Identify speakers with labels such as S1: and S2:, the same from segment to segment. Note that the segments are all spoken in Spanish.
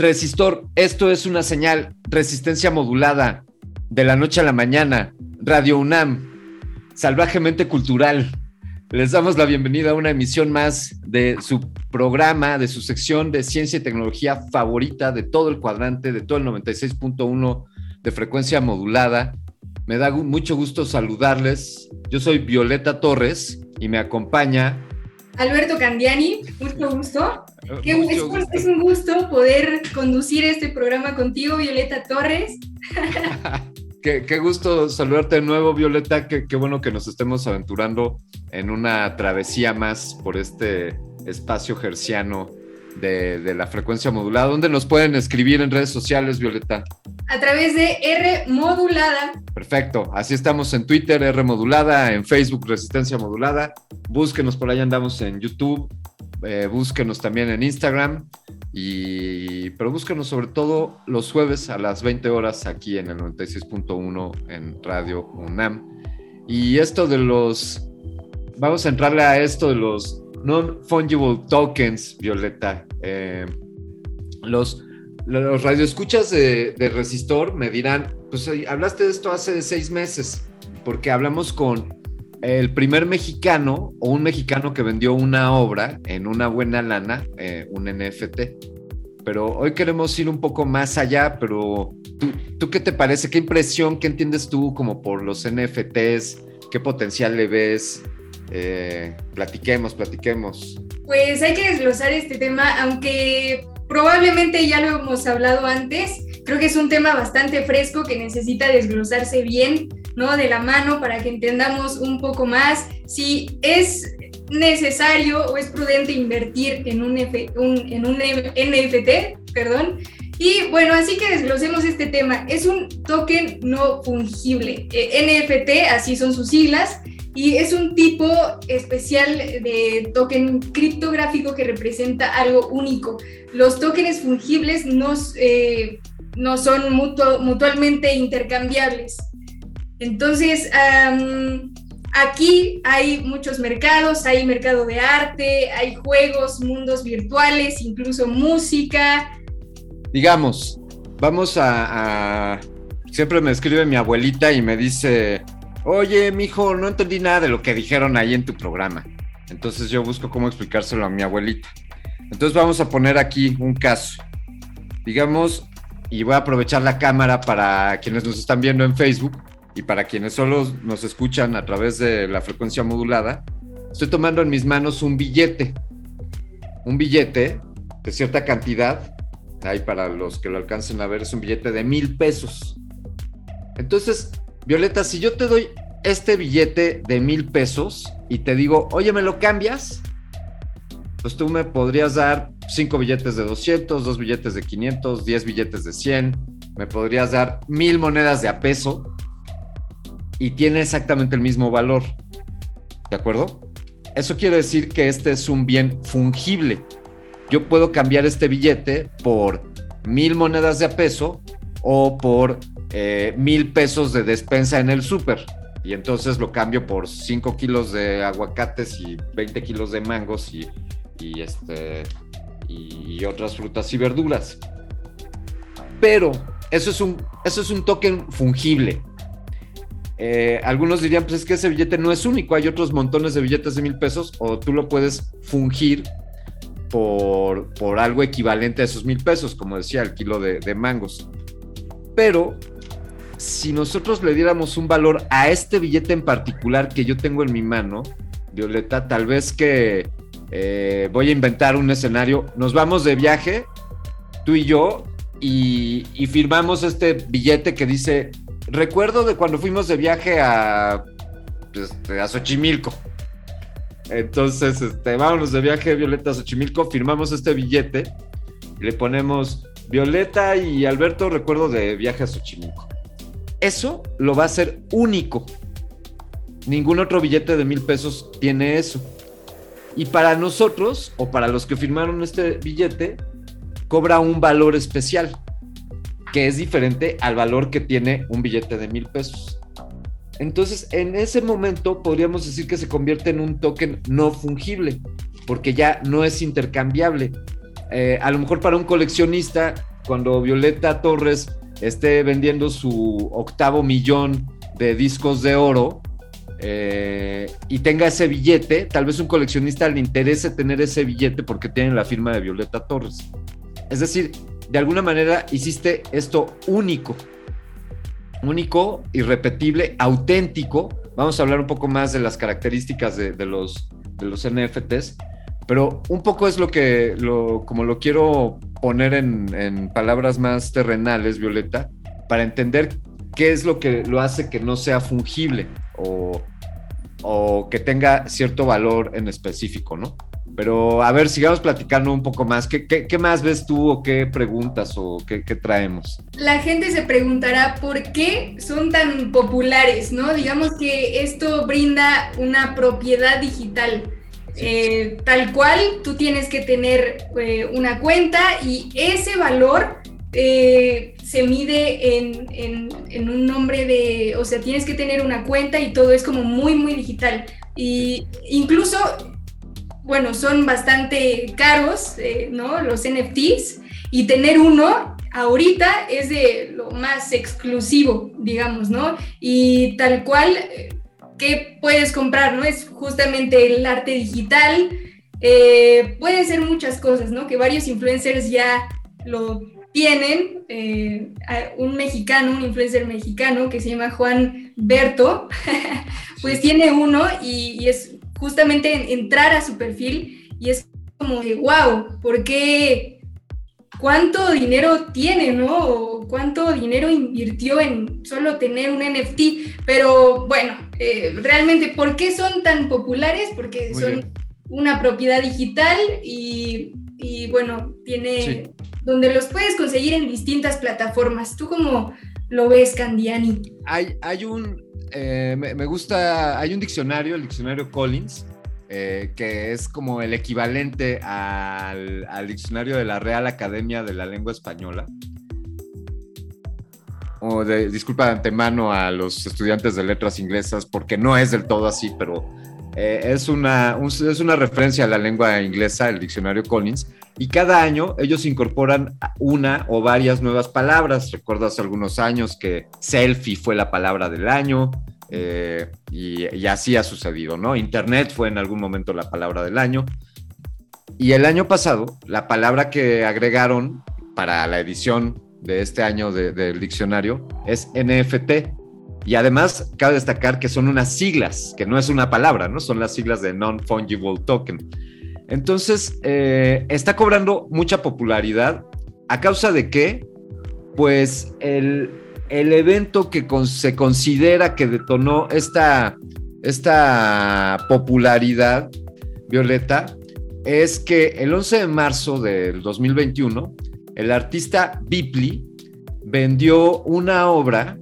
S1: Resistor, esto es una señal, resistencia modulada, de la noche a la mañana, Radio UNAM, salvajemente cultural. Les damos la bienvenida a una emisión más de su programa, de su sección de ciencia y tecnología favorita de todo el cuadrante, de todo el 96.1 de frecuencia modulada. Me da mucho gusto saludarles. Yo soy Violeta Torres y me acompaña
S2: Alberto Candiani, mucho gusto. Qué,
S1: Mucho
S2: es,
S1: gusto.
S2: es un gusto poder conducir este programa contigo, Violeta Torres.
S1: Qué, qué gusto saludarte de nuevo, Violeta. Qué, qué bueno que nos estemos aventurando en una travesía más por este espacio gerciano de, de la frecuencia modulada. ¿Dónde nos pueden escribir en redes sociales, Violeta?
S2: A través de R modulada.
S1: Perfecto. Así estamos en Twitter, R modulada, en Facebook, Resistencia modulada. Búsquenos por ahí, andamos en YouTube. eh, búsquenos también en Instagram. Y, pero búsquenos sobre todo los jueves a las 20 horas aquí en el 96.1 en Radio UNAM. Y esto de los. Vamos a entrarle a esto de los non-fungible tokens, Violeta. Eh, los, los radioescuchas de, de Resistor me dirán: Pues hablaste de esto hace seis meses, porque hablamos con el primer mexicano o un mexicano que vendió una obra en una buena lana, eh, un NFT. Pero hoy queremos ir un poco más allá, pero ¿tú, ¿tú qué te parece? ¿Qué impresión, qué entiendes tú como por los NFTs? ¿Qué potencial le ves? Eh, platiquemos, platiquemos.
S2: Pues hay que desglosar este tema, aunque probablemente ya lo hemos hablado antes. Creo que es un tema bastante fresco que necesita desglosarse bien, ¿no? De la mano para que entendamos un poco más si es necesario o es prudente invertir en un, F- en un NFT, perdón. Y bueno, así que desglosemos este tema. Es un token no fungible. Eh, NFT, así son sus siglas, y es un tipo especial de token criptográfico que representa algo único. Los tokens fungibles no, eh, no son mutuo- mutualmente intercambiables. Entonces, aquí hay muchos mercados, hay mercado de arte, hay juegos, mundos virtuales, incluso música.
S1: Digamos, vamos a, a- Siempre me escribe mi abuelita y me dice, oye, mijo, no entendí nada de lo que dijeron ahí en tu programa. Entonces yo busco cómo explicárselo a mi abuelita. Entonces vamos a poner aquí un caso. Digamos, y voy a aprovechar la cámara para quienes nos están viendo en Facebook y para quienes solo nos escuchan a través de la frecuencia modulada. Estoy tomando en mis manos un billete. Un billete de cierta cantidad. Ahí para los que lo alcancen a ver, es un billete de mil pesos. Entonces, Violeta, si yo te doy este billete de mil pesos y te digo, oye, ¿me lo cambias? Pues tú me podrías dar cinco billetes de 200, dos billetes de 500, 10 billetes de 100, me podrías dar mil monedas de a peso. y tiene exactamente el mismo valor. ¿De acuerdo? Eso quiere decir que este es un bien fungible. Yo puedo cambiar este billete por mil monedas de a peso o por eh, mil pesos de despensa en el súper. Y entonces lo cambio por 5 kilos de aguacates y 20 kilos de mangos y, este, y otras frutas y verduras. Pero eso es un, eso es un token fungible. Eh, algunos dirían, pues es que ese billete no es único, hay otros montones de billetes de mil pesos o tú lo puedes fungir por, por algo equivalente a esos mil pesos, como decía, el kilo de, de mangos. Pero si nosotros le diéramos un valor a este billete en particular que yo tengo en mi mano, Violeta, tal vez que eh, voy a inventar un escenario, nos vamos de viaje, tú y yo, y, firmamos este billete que dice, recuerdo de cuando fuimos de viaje a, este, a Xochimilco. Entonces, este, vámonos de viaje Violeta a Xochimilco, firmamos este billete le ponemos Violeta y Alberto, recuerdo de viaje a Xochimilco. Eso lo va a hacer único. Ningún otro billete de mil pesos tiene eso. Y para nosotros, o para los que firmaron este billete, cobra un valor especial, que es diferente al valor que tiene un billete de mil pesos. Entonces, en ese momento podríamos decir que se convierte en un token no fungible, porque ya no es intercambiable. Eh, a lo mejor para un coleccionista, cuando Violeta Torres esté vendiendo su octavo millón de discos de oro eh, y tenga ese billete, tal vez un coleccionista le interese tener ese billete porque tiene la firma de Violeta Torres. Es decir, de alguna manera hiciste esto único, único, irrepetible, auténtico. Vamos a hablar un poco más de las características de, los, de los NFTs, pero un poco es lo que, lo, como lo quiero poner en, palabras más terrenales, Violeta, para entender qué es lo que lo hace que no sea fungible o, que tenga cierto valor en específico, ¿no? Pero a ver, sigamos platicando un poco más. ¿Qué, qué, más ves tú o qué preguntas o qué, qué, traemos?
S2: La gente se preguntará por qué son tan populares, ¿no? Digamos que esto brinda una propiedad digital eh, tal cual, tú tienes que tener eh, una cuenta y ese valor eh, se mide en, un nombre de, o sea, tienes que tener una cuenta y todo es como muy, muy digital. Y incluso, bueno, son bastante caros, ¿no? Los NFTs y tener uno ahorita es de lo más exclusivo, digamos, ¿no? Y tal cual ¿qué puedes comprar? ¿No? Es justamente el arte digital. Eh, pueden ser muchas cosas, ¿no? Que varios influencers ya lo tienen. Eh, un mexicano, un influencer mexicano que se llama Juan Berto, pues tiene uno y, es justamente entrar a su perfil y es como de, wow, ¿por qué? ¿Cuánto dinero tiene, no? ¿Cuánto dinero invirtió en solo tener un NFT? Pero bueno, eh, realmente, ¿por qué son tan populares? Porque son una propiedad digital y, bueno, tiene donde los puedes conseguir en distintas plataformas. ¿Tú cómo lo ves, Candiani?
S1: Hay, hay un, eh, me, gusta, hay un diccionario, el diccionario Collins, eh, que es como el equivalente al, al, diccionario de la Real Academia de la Lengua Española o de, disculpa de antemano a los estudiantes de letras inglesas, porque no es del todo así, pero eh, es, una, es una referencia a la lengua inglesa, el diccionario Collins, y cada año ellos incorporan una o varias nuevas palabras. Recuerdo hace algunos años que selfie fue la palabra del año, eh, y, y, así ha sucedido, ¿no? Internet fue en algún momento la palabra del año. Y el año pasado, la palabra que agregaron para la edición de este año del diccionario es NFT. Y además, cabe destacar que son unas siglas, que no es una palabra, ¿no? Son las siglas de Non-Fungible Token. Entonces, eh, está cobrando mucha popularidad. ¿A causa de qué? Pues el, evento que se considera que detonó esta, popularidad, Violeta, es que el 11 de marzo del 2021 el artista Bipli vendió una obra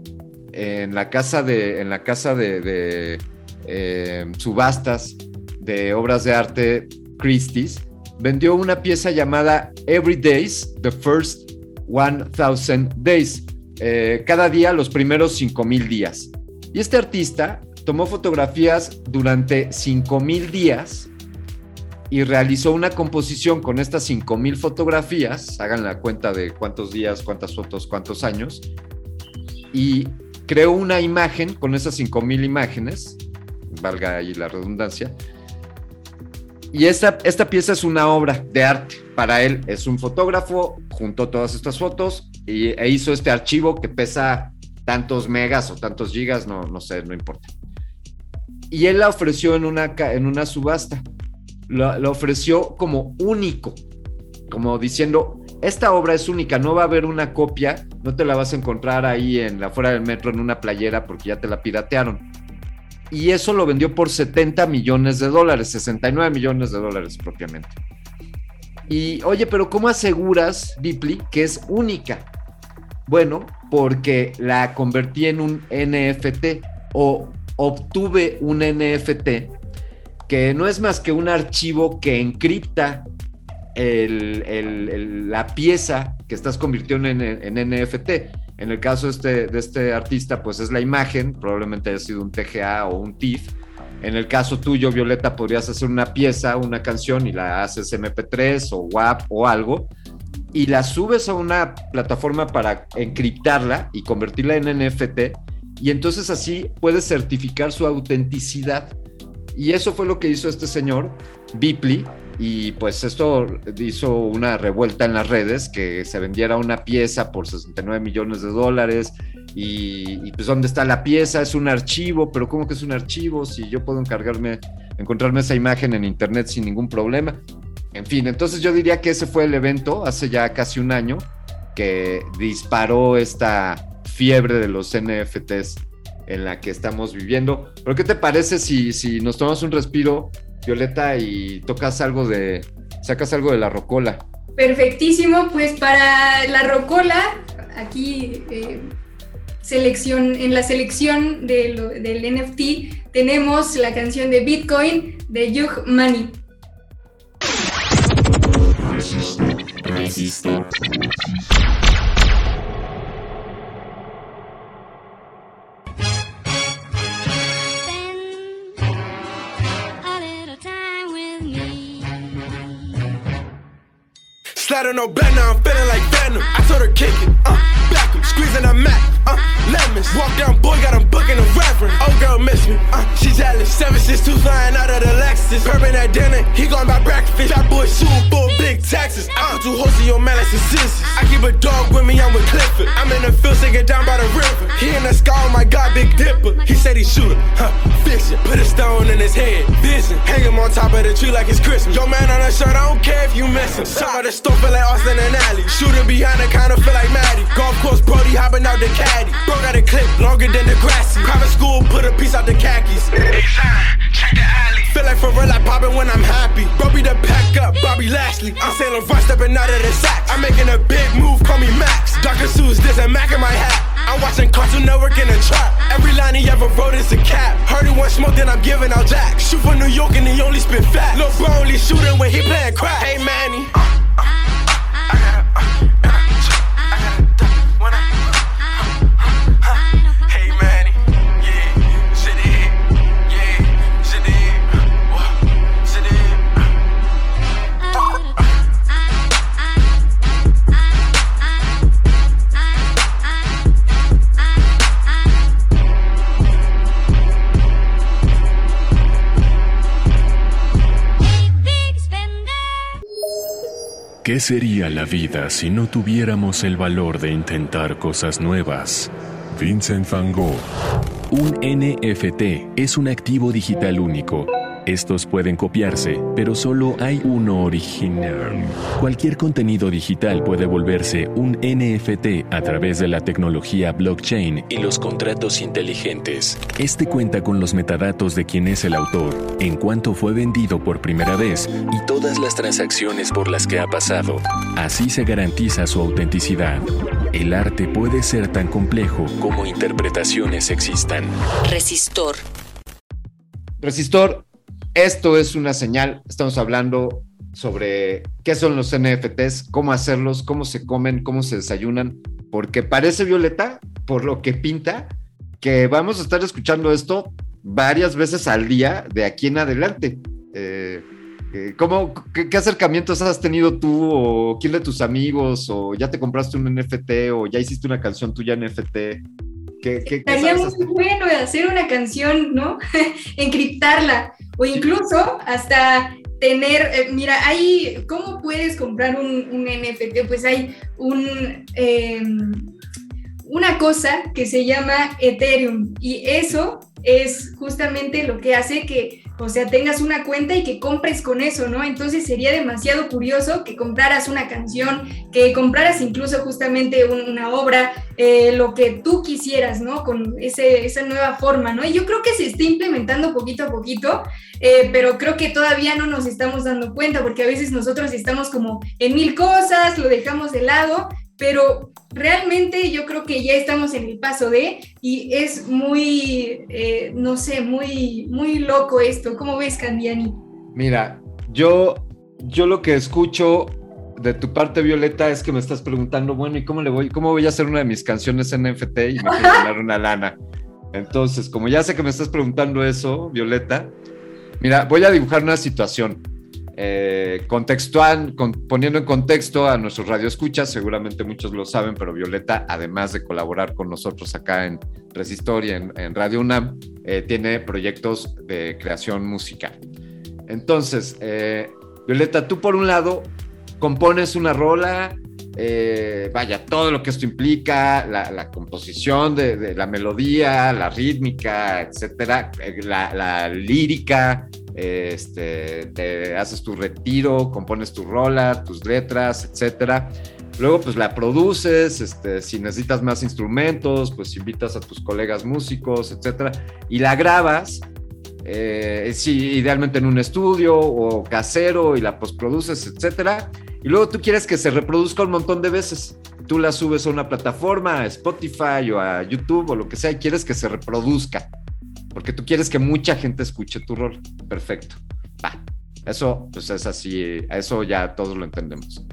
S1: en la casa de, en la casa de, eh, subastas de obras de arte Christie's, vendió una pieza llamada Every Days, The First 1000 Days, eh, cada día los primeros 5000 días. Y este artista tomó fotografías durante 5000 días y realizó una composición con estas 5000 fotografías, hagan la cuenta de cuántos días, cuántas fotos, cuántos años, y creó una imagen con esas 5000 imágenes, valga ahí la redundancia, y esta, esta pieza es una obra de arte. Para él es un fotógrafo, juntó todas estas fotos y, e hizo este archivo que pesa tantos megas o tantos gigas, no, no sé, no importa. Y él la ofreció en una, en una subasta. Lo, lo ofreció como único, como diciendo, esta obra es única, no va a haber una copia, no te la vas a encontrar ahí en la fuera del metro en una playera porque ya te la piratearon y eso lo vendió por 70 millones de dólares, 69 millones de dólares propiamente. Y oye, pero ¿cómo aseguras, Deeply, que es única? Bueno, porque la convertí en un NFT o obtuve un NFT que no es más que un archivo que encripta la pieza que estás convirtiendo en, NFT. En el caso este, de este artista, pues es la imagen, probablemente haya sido un TGA o un TIFF. En el caso tuyo, Violeta, podrías hacer una pieza, una canción y la haces MP3 o WAP o algo y la subes a una plataforma para encriptarla y convertirla en NFT y entonces así puedes certificar su autenticidad. Y eso fue lo que hizo este señor, Bipli, y pues esto hizo una revuelta en las redes, que se vendiera una pieza por 69 millones de dólares y, pues dónde está la pieza, es un archivo, pero ¿cómo que es un archivo? Si yo puedo encargarme, encontrarme esa imagen en internet sin ningún problema. En fin, entonces yo diría que ese fue el evento hace ya casi un año que disparó esta fiebre de los NFTs en la que estamos viviendo. Pero ¿qué te parece si, si nos tomamos un respiro Violeta, y tocas algo de, sacas algo de la rocola.
S2: Perfectísimo, pues para la rocola, aquí eh, selección, en la selección del NFT tenemos la canción de Bitcoin de Yug Money.
S3: Slide no bed now, I'm feeling like Venom. I told her kick it, uh, back him, squeezing a Mac, uh, lemons. Walk down, boy, got him booking a reverend. Oh, girl, miss me, uh, she jealous. Seven, six, two, flying out of the Lexus. Bourbon at dinner, he going by breakfast. That boy super full, big taxes. I put two hoes in your man like scissors. I keep a dog with me, I'm with Clifford. I'm in the field, singing down by the river. He in the sky, oh my God, big dipper. He said he shoot it, huh, fiction. Put a stone in his head, vision. Hang him on top of the tree like it's Christmas. Your man on that shirt, I don't care if you miss him. Some of the store feel like Austin and Alley. Shooting behind the kinda feel like Maddie. Golf course, Brody hopping out the Bro got a clip longer than the grassy. Private school, put a piece out the khakis. check the alley. Feel like for real, I poppin' when I'm happy. Be the pack up, Bobby Lashley. I'm sailing front, stepping out of the sack. I'm making a big move, call me Max. Dr. Seuss, there's a Mac in my hat. I'm watching Cartoon Network in a trap. Every line he ever wrote is a cap. Heard he want smoke, then I'm giving out jack. Shoot for New York and he only spit fat. Lil' bro only shooting when he playing crack. Hey Manny.
S4: Uh, uh, ¿Qué sería la vida si no tuviéramos el valor de intentar cosas nuevas? Vincent Van Gogh. Un NFT es un activo digital único Estos pueden copiarse, pero solo hay uno original. Cualquier contenido digital puede volverse un NFT a través de la tecnología blockchain y los contratos inteligentes. Este cuenta con los metadatos de quién es el autor, en cuánto fue vendido por primera vez y todas las transacciones por las que ha pasado. Así se garantiza su autenticidad. El arte puede ser tan complejo como interpretaciones existan.
S5: Resistor.
S1: Resistor, esto es una señal. Estamos hablando sobre qué son los NFTs, cómo hacerlos, cómo se comen, cómo se desayunan, porque parece Violeta, por lo que pinta, que vamos a estar escuchando esto varias veces al día de aquí en adelante. Eh, eh, ¿cómo, qué, qué, acercamientos has tenido tú o quién de tus amigos o ya te compraste un NFT o ya hiciste una canción tuya NFT?
S2: ¿Qué, qué, Estaría muy bueno hacer una canción, ¿no? Encriptarla o incluso hasta tener, eh, mira, hay, ¿cómo puedes comprar un, un NFT? Pues hay un, eh, una cosa que se llama Ethereum y eso es justamente lo que hace que, o sea, tengas una cuenta y que compres con eso, ¿no? Entonces sería demasiado curioso que compraras una canción, que compraras incluso justamente un, una obra, eh, lo que tú quisieras, ¿no? Con esa nueva forma, ¿no? Y yo creo que se está implementando poquito a poquito, eh, pero creo que todavía no nos estamos dando cuenta, porque a veces nosotros estamos como en mil cosas, lo dejamos de lado, pero realmente yo creo que ya estamos en el paso de y es muy, eh, no sé, muy, muy loco esto. ¿Cómo ves, Candiani?
S1: Mira, yo, yo lo que escucho de tu parte, Violeta, es que me estás preguntando, bueno, ¿y cómo le voy, cómo voy a hacer una de mis canciones en NFT y me quiero ganar una lana? Entonces, como ya sé que me estás preguntando eso, Violeta, mira, voy a dibujar una situación eh, contextual, con, poniendo en contexto a nuestros radioescuchas, seguramente muchos lo saben, pero Violeta, además de colaborar con nosotros acá en Resistor y en, en Radio UNAM, eh, tiene proyectos de creación musical. Entonces, eh, Violeta, tú por un lado compones una rola, vaya, todo lo que esto implica, la, composición de, la melodía, la rítmica, etcétera, la lírica, este, te haces tu retiro, compones tu rola, tus letras, etcétera. Luego, pues la produces, este, si necesitas más instrumentos, pues invitas a tus colegas músicos, etcétera, y la grabas, eh, idealmente en un estudio o casero, y la postproduces, etcétera. Y luego tú quieres que se reproduzca un montón de veces. Tú la subes a una plataforma, a Spotify o a YouTube o lo que sea, y quieres que se reproduzca porque tú quieres que mucha gente escuche tu rol. Perfecto. Va. Eso, pues es así, eso ya todos lo entendemos.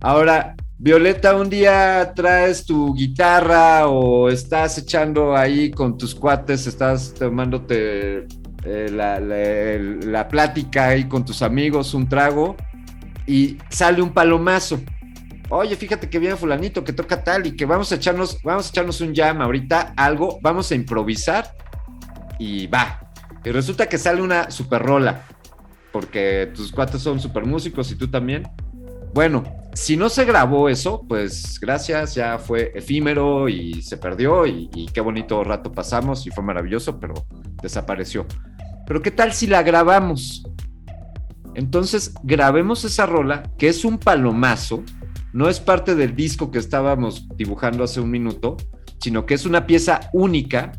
S1: Ahora, Violeta, un día traes tu guitarra o estás echando ahí con tus cuates, estás tomándote eh, la, la, la plática ahí con tus amigos, un trago, y sale un palomazo oye, fíjate que viene fulanito que toca tal y que vamos a echarnos, vamos a echarnos un jam ahorita, algo, vamos a improvisar y va. Y resulta que sale una super rola, porque tus cuates son super músicos y tú también. Bueno, si no se grabó eso, pues gracias, ya fue efímero y se perdió y, y, qué bonito rato pasamos y fue maravilloso, pero desapareció. Pero ¿qué tal si la grabamos? Entonces grabemos esa rola, que es un palomazo, no es parte del disco que estábamos dibujando hace un minuto, sino que es una pieza única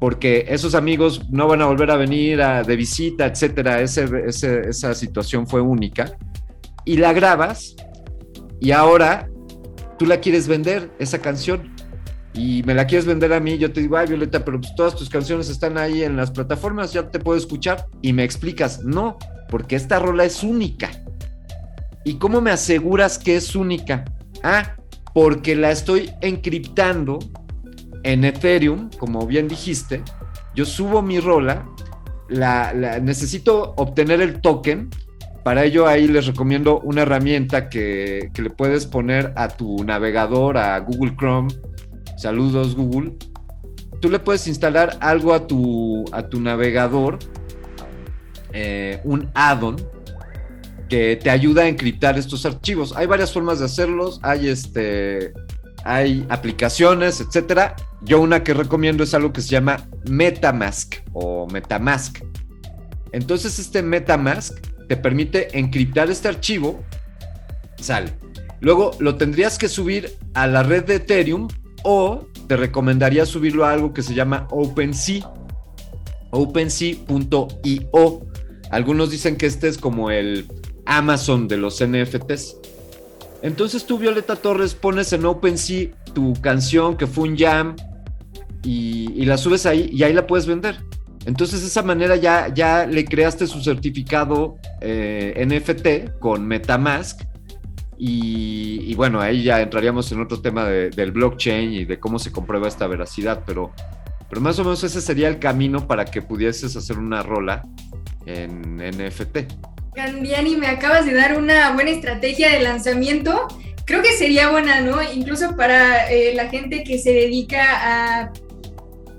S1: porque esos amigos no van a volver a venir a, de visita, etcétera. Ese, ese, esa situación fue única. Y la grabas y ahora tú la quieres vender, esa canción. Y me la quieres vender a mí, yo te digo, ay Violeta, pero pues todas tus canciones están ahí en las plataformas, ya te puedo escuchar. Y me explicas, no, porque esta rola es única. ¿Y cómo me aseguras que es única? Ah, porque la estoy encriptando en Ethereum, como bien dijiste, yo subo mi rola, la, necesito obtener el token. Para ello ahí les recomiendo una herramienta que, que, le puedes poner a tu navegador, a Google Chrome. Saludos Google. Tú le puedes instalar algo a tu, a tu navegador, eh, un add-on, que te ayuda a encriptar estos archivos. Hay varias formas de hacerlos. Hay este hay aplicaciones, etcétera. Yo una que recomiendo es algo que se llama MetaMask o MetaMask. Entonces este MetaMask te permite encriptar este archivo, sale. Luego lo tendrías que subir a la red de Ethereum o te recomendaría subirlo a algo que se llama OpenSea, OpenSea.io. Algunos dicen que este es como el Amazon de los NFTs. Entonces tú, Violeta Torres, pones en OpenSea tu canción que fue un jam y, la subes ahí y ahí la puedes vender. Entonces de esa manera ya, ya le creaste su certificado eh, NFT con Metamask y, bueno, ahí ya entraríamos en otro tema del blockchain y de cómo se comprueba esta veracidad, pero, pero más o menos ese sería el camino para que pudieses hacer una rola en NFT.
S2: Candiani, me acabas de dar una buena estrategia de lanzamiento. Creo que sería buena, ¿no? Incluso para eh, la gente que se dedica a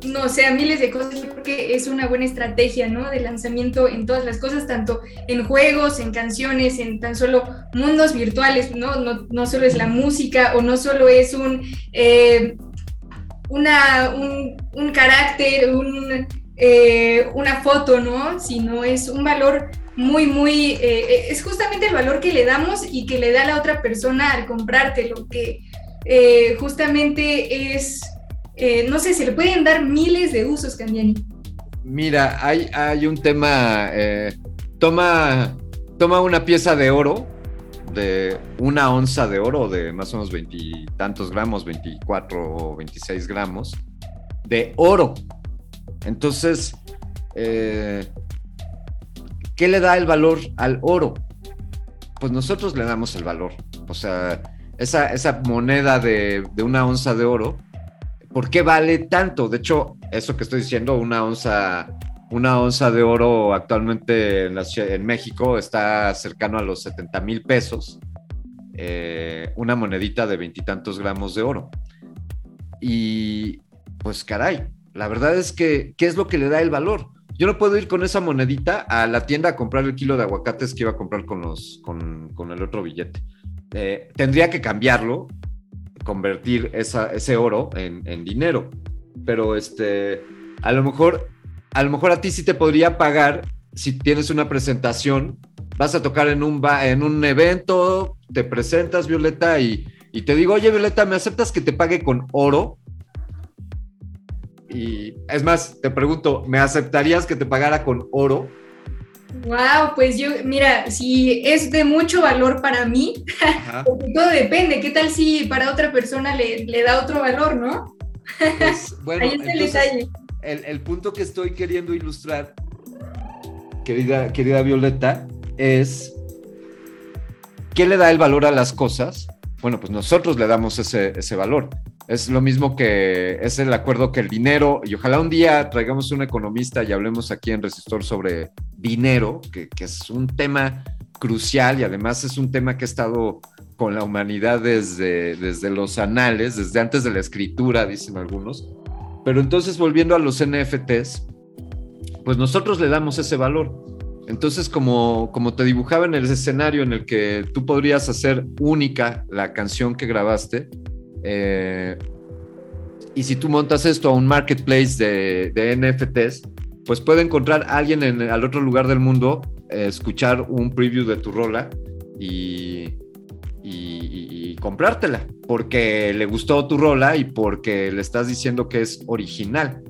S2: no sé, a miles de cosas, creo que es una buena estrategia, ¿no? De lanzamiento en todas las cosas, tanto en juegos, en canciones, en tan solo mundos virtuales, ¿no? No, solo es la música o no solo es un, eh, una, un, carácter, un, eh, una foto, ¿no? Sino es un valor muy, muy, eh, es justamente el valor que le damos y que le da la otra persona al comprarte, lo que justamente es eh, no sé, se le pueden dar miles de usos, Candiani.
S1: Mira, hay, hay un tema, eh, toma, toma una pieza de oro, de una onza de oro, de más o menos veintitantos gramos, 24 o 26 gramos, de oro. Entonces, eh, ¿qué le da el valor al oro? Pues nosotros le damos el valor. O sea, esa, moneda de, de una onza de oro ¿por qué vale tanto? De hecho, eso que estoy diciendo, una onza, una onza de oro actualmente en, México está cercano a los 70 mil pesos. Eh, una monedita de veintitantos gramos de oro. Y pues caray, la verdad es que, ¿qué es lo que le da el valor? Yo no puedo ir con esa monedita a la tienda a comprar el kilo de aguacates que iba a comprar con, los, con, el otro billete. Eh, tendría que cambiarlo convertir ese oro en, dinero. Pero este, a lo mejor, a lo mejor a ti sí te podría pagar si tienes una presentación, vas a tocar en un, en un evento, te presentas, Violeta, y, y te digo, oye, Violeta, ¿me aceptas que te pague con oro? Y es más, te pregunto, ¿me aceptarías que te pagara con oro?
S2: Wow, pues yo, mira, si es de mucho valor para mí, todo depende. ¿Qué tal si para otra persona le, da otro valor, no?
S1: Pues, bueno, Ahí está el detalle. El, punto que estoy queriendo ilustrar, querida, querida Violeta, es ¿qué le da el valor a las cosas? Bueno, pues nosotros le damos ese, ese valor. Es lo mismo que es el acuerdo que el dinero, y ojalá un día traigamos un economista y hablemos aquí en Resistor sobre dinero, que, es un tema crucial y además es un tema que ha estado con la humanidad desde, desde los anales, desde antes de la escritura, dicen algunos. Pero entonces volviendo a los NFTs, pues nosotros le damos ese valor. Entonces, como, como te dibujaba en el escenario en el que tú podrías hacer única la canción que grabaste, eh, y si tú montas esto a un marketplace de, NFTs, pues puede encontrar alguien en, al otro lugar del mundo, eh, escuchar un preview de tu rola y, y, comprártela, porque le gustó tu rola y porque le estás diciendo que es original.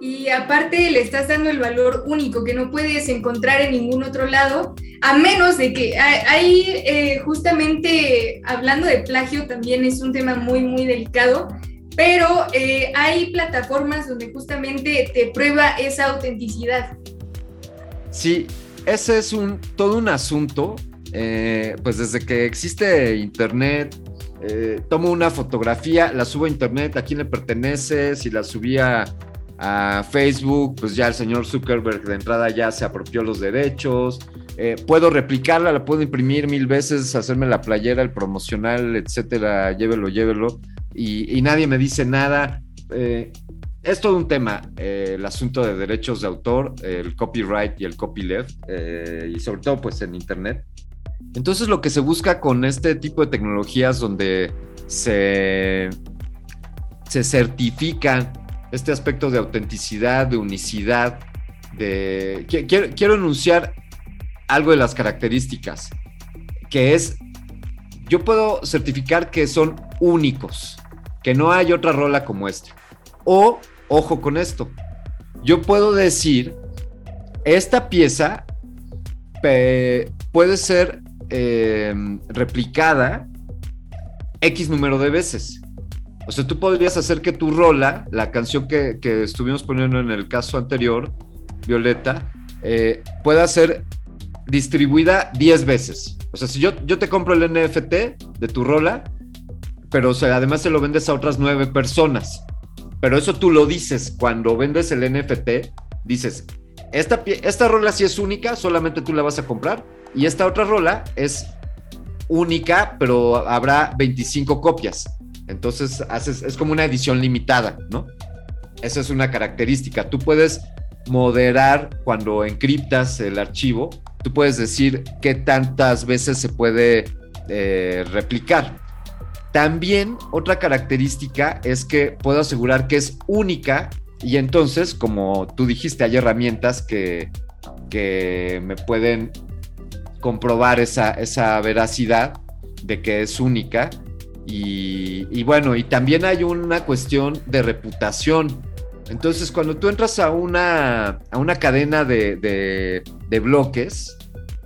S2: Y aparte le estás dando el valor único que no puedes encontrar en ningún otro lado, a menos de que hay, eh, justamente hablando de plagio también es un tema muy, muy delicado pero eh, hay plataformas donde justamente te prueba esa autenticidad.
S1: Sí, ese es un todo un asunto. Eh, pues desde que existe internet, tomo una fotografía, la subo a internet, a quién le pertenece, si la subía a Facebook, pues ya el señor Zuckerberg de entrada ya se apropió los derechos. Puedo replicarla, la puedo imprimir mil veces, hacerme la playera, el promocional, etcétera, llévelo, llévelo y, nadie me dice nada. Eh, es todo un tema, eh, el asunto de derechos de autor, el copyright y el copyleft, eh, y sobre todo pues en Internet. Entonces lo que se busca con este tipo de tecnologías donde se, se certifican este aspecto de autenticidad, de unicidad, de quiero, quiero enunciar algo de las características, que es, yo puedo certificar que son únicos, que no hay otra rola como esta. O, ojo con esto, yo puedo decir, esta pieza puede ser eh, replicada X número de veces. O sea, tú podrías hacer que tu rola, la canción que, estuvimos poniendo en el caso anterior, Violeta, eh, pueda ser distribuida 10 veces. O sea, si yo, yo te compro el NFT de tu rola, pero o sea, además se lo vendes a otras 9 personas. Pero eso tú lo dices cuando vendes el NFT, dices, esta, esta rola sí es única, solamente tú la vas a comprar, y esta otra rola es única, pero habrá 25 copias. Entonces haces, es como una edición limitada, ¿no? Esa es una característica. Tú puedes moderar cuando encriptas el archivo, tú puedes decir qué tantas veces se puede eh, replicar. También otra característica es que puedo asegurar que es única y entonces, como tú dijiste, hay herramientas que, que me pueden comprobar esa, esa veracidad de que es única y, bueno, y también hay una cuestión de reputación. Entonces, cuando tú entras a una, a una cadena de, bloques,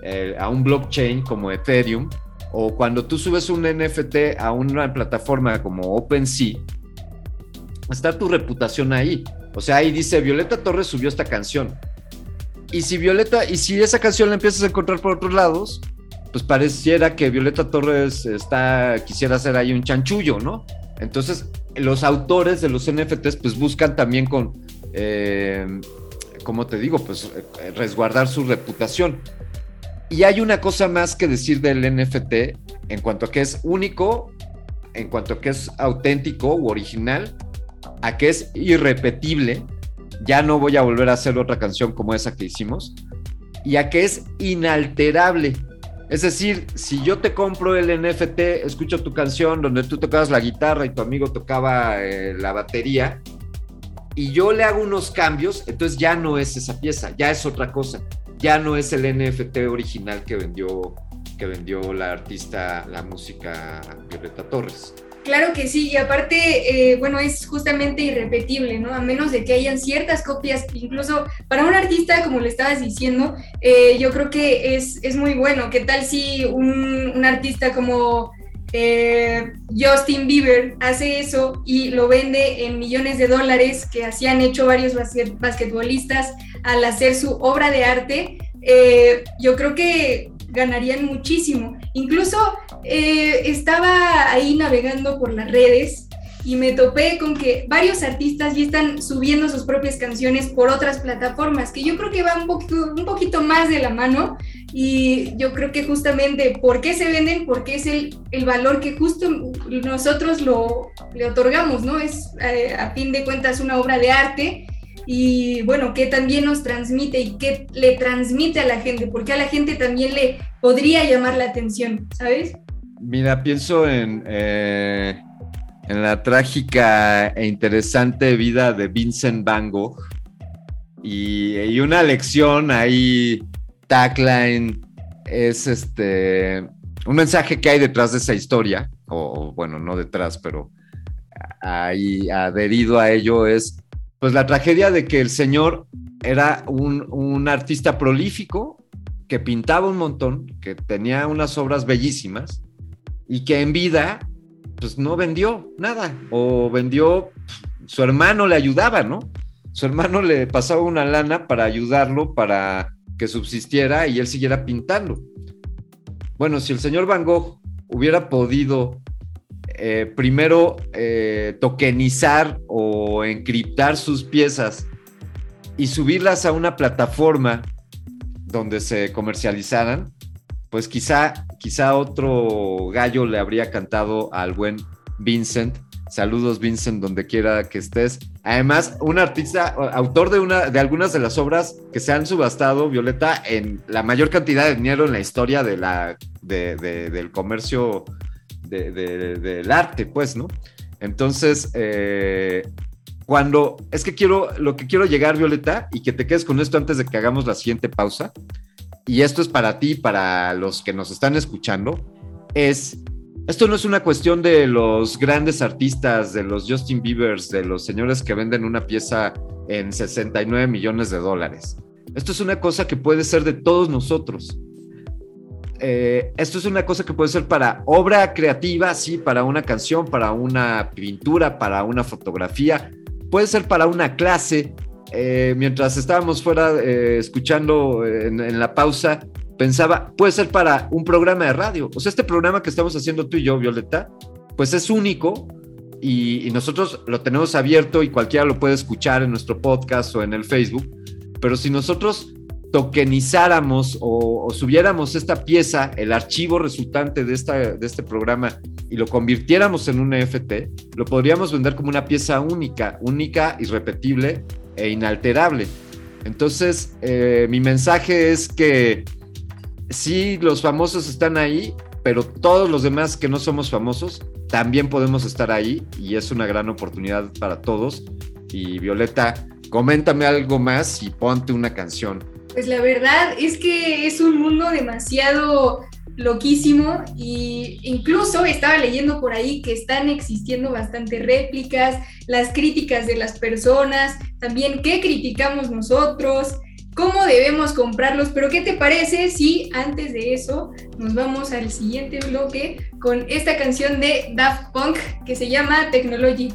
S1: eh, a un blockchain como Ethereum, o cuando tú subes un NFT a una plataforma como OpenSea, está tu reputación ahí. O sea, ahí dice, Violeta Torres subió esta canción. Y si Violeta, y si esa canción la empiezas a encontrar por otros lados, pues pareciera que Violeta Torres está, quisiera hacer ahí un chanchullo, ¿no? Entonces, los autores de los NFTs pues buscan también con, eh, te digo, pues eh, resguardar su reputación. Y hay una cosa más que decir del NFT en cuanto a que es único, en cuanto a que es auténtico u original, a que es irrepetible. Ya no voy a volver a hacer otra canción como esa que hicimos. Y a que es inalterable. Es decir, si yo te compro el NFT, escucho tu canción donde tú tocabas la guitarra y tu amigo tocaba eh, la batería, y yo le hago unos cambios, entonces ya no es esa pieza, ya es otra cosa. Ya no es el NFT original que vendió, que vendió la artista, la música Violeta Torres.
S2: Claro que sí, y aparte, eh, bueno, es justamente irrepetible, ¿no? A menos de que hayan ciertas copias, incluso para un artista, como le estabas diciendo, eh, yo creo que es, es, muy bueno. ¿Qué tal si un, artista como eh, Justin Bieber hace eso y lo vende en millones de dólares que así han hecho varios basquetbolistas al hacer su obra de arte? yo creo que ganarían muchísimo. Incluso eh, estaba ahí navegando por las redes y me topé con que varios artistas ya están subiendo sus propias canciones por otras plataformas, que yo creo que va un poquito, más de la mano y yo creo que justamente por qué se venden, porque es el, el valor que justo nosotros lo, le otorgamos, ¿no? Es eh, a fin de cuentas una obra de arte y bueno, qué también nos transmite y qué le transmite a la gente, porque a la gente también le podría llamar la atención, ¿sabes?
S1: Mira, pienso en, eh, en la trágica e interesante vida de Vincent Van Gogh y, una lección ahí, tagline, es este, un mensaje que hay detrás de esa historia, o, bueno, no detrás, pero ahí adherido a ello es pues la tragedia de que el señor era un, un, artista prolífico que pintaba un montón, que tenía unas obras bellísimas, y que en vida pues no vendió nada o vendió su hermano le ayudaba, ¿no? Su hermano le pasaba una lana para ayudarlo para que subsistiera y él siguiera pintando. Bueno, si el señor Van Gogh hubiera podido eh, primero eh, tokenizar o encriptar sus piezas y subirlas a una plataforma donde se comercializaran, pues quizá, quizá otro gallo le habría cantado al buen Vincent. Saludos, Vincent, donde quiera que estés. Además, un artista, autor de, una, de algunas de las obras que se han subastado, Violeta, en la mayor cantidad de dinero en la historia de la, del comercio del arte, pues, ¿no? Entonces, eh, cuando es que quiero, lo que quiero llegar, Violeta, y que te quedes con esto antes de que hagamos la siguiente pausa, y esto es para ti, para los que nos están escuchando, es, esto no es una cuestión de los grandes artistas, de los Justin Biebers, de los señores que venden una pieza en 69 millones de dólares. Esto es una cosa que puede ser de todos nosotros. Eh, esto es una cosa que puede ser para obra creativa, sí, para una canción, para una pintura, para una fotografía, puede ser para una clase. Eh, mientras estábamos fuera eh, escuchando en, la pausa, pensaba, puede ser para un programa de radio. O sea, este programa que estamos haciendo tú y yo, Violeta, pues es único y, y nosotros lo tenemos abierto y cualquiera lo puede escuchar en nuestro podcast o en el Facebook. Pero si nosotros tokenizáramos o, subiéramos esta pieza, el archivo resultante de, este programa y lo convirtiéramos en un NFT, lo podríamos vender como una pieza única, única, irrepetible e inalterable. Entonces, eh, mi mensaje es que sí, los famosos están ahí, pero todos los demás que no somos famosos también podemos estar ahí y es una gran oportunidad para todos. Y Violeta, coméntame algo más y ponte una canción.
S2: Pues la verdad es que es un mundo demasiado loquísimo y incluso estaba leyendo por ahí que están existiendo bastantes réplicas, las críticas de las personas, también qué criticamos nosotros, cómo debemos comprarlos, pero ¿qué te parece si antes de eso nos vamos al siguiente bloque con esta canción de Daft Punk que se llama Technologic?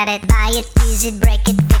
S6: it, buy it, use it, break it,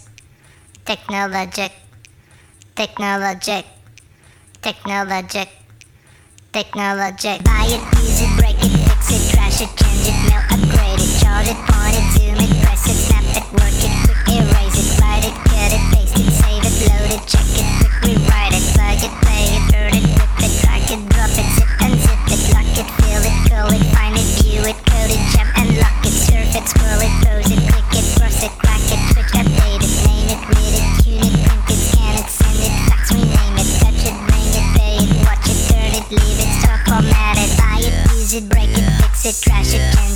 S6: Technologic, technologic, technologic, technologic. Buy it, use it, break it, fix it, trash it, change it, mail, upgrade it, charge it, point it, zoom it, press it, snap it, work it, quick erase it, write it, cut it, paste it, save it, load it, check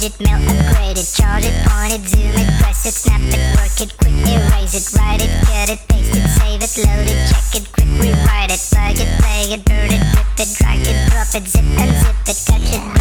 S6: it, mail, upgrade it, charge it, point it, zoom it, press it, snap it, work it, quick erase it, write it, cut it, paste it, save it, load it, check it, quick rewrite it, plug it, play it, burn it, rip it, drag it, drop it, zip it, touch it, bring it,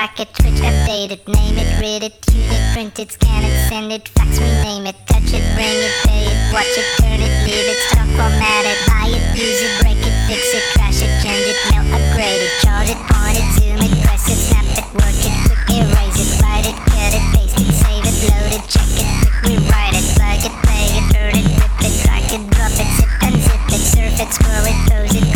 S6: cross it, switch, update it, name it, read it, tune it, print it, scan it, send it, fax, rename it, touch it, bring it, pay it, watch it, turn it, leave it, stop, format it, buy it, use it, break it, fix it, crash it, change it, mail, upgrade it, charge it, point it, zoom it, press it, snap it, work it, quick erase it, write it, cut it, paste it, save it, load it, check it, quick rewrite it, plug it, play it, burn it, rip it, drag it, drop it, zip unzip it, surf it, scroll it, pose it,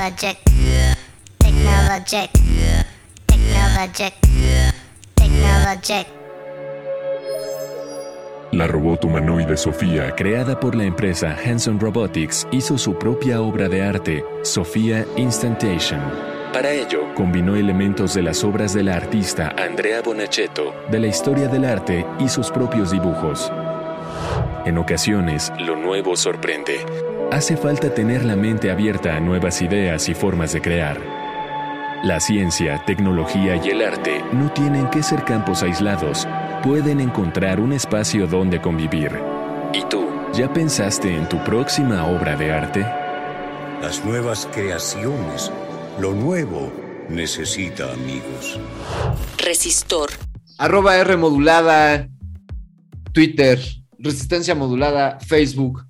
S6: Technologic. Technologic. Technologic. Technologic.
S4: La robot humanoide Sofía, creada por la empresa Hanson Robotics, hizo su propia obra de arte, Sofía Instantation. Para ello, combinó elementos de las obras de la artista Andrea Bonachetto, de la historia del arte y sus propios dibujos. En ocasiones, lo nuevo sorprende. Hace falta tener la mente abierta a nuevas ideas y formas de crear. La ciencia, tecnología y el arte no tienen que ser campos aislados, pueden encontrar un espacio donde convivir. ¿Y tú, ya pensaste en tu próxima obra de arte?
S7: Las nuevas creaciones, lo nuevo, necesita amigos.
S5: Resistor.
S1: Arroba R modulada, Twitter, Resistencia modulada, Facebook,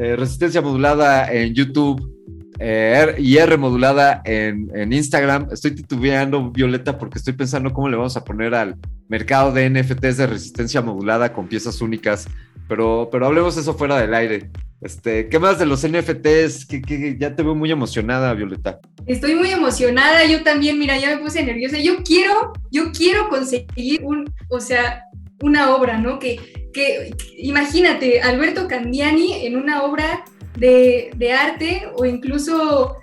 S1: eh, Resistencia modulada en YouTube eh, y R modulada en, Instagram. Estoy titubeando, Violeta, porque estoy pensando cómo le vamos a poner al mercado de NFTs de resistencia modulada con piezas únicas. Pero, pero hablemos eso fuera del aire. Este, ¿Qué más de los NFTs? Que ya te veo muy emocionada, Violeta.
S2: Estoy muy emocionada, yo también, mira, ya me puse nerviosa. Yo quiero, yo quiero conseguir un, o sea, una obra, ¿no? Que, que imagínate, Alberto Candiani en una obra de, de arte o incluso,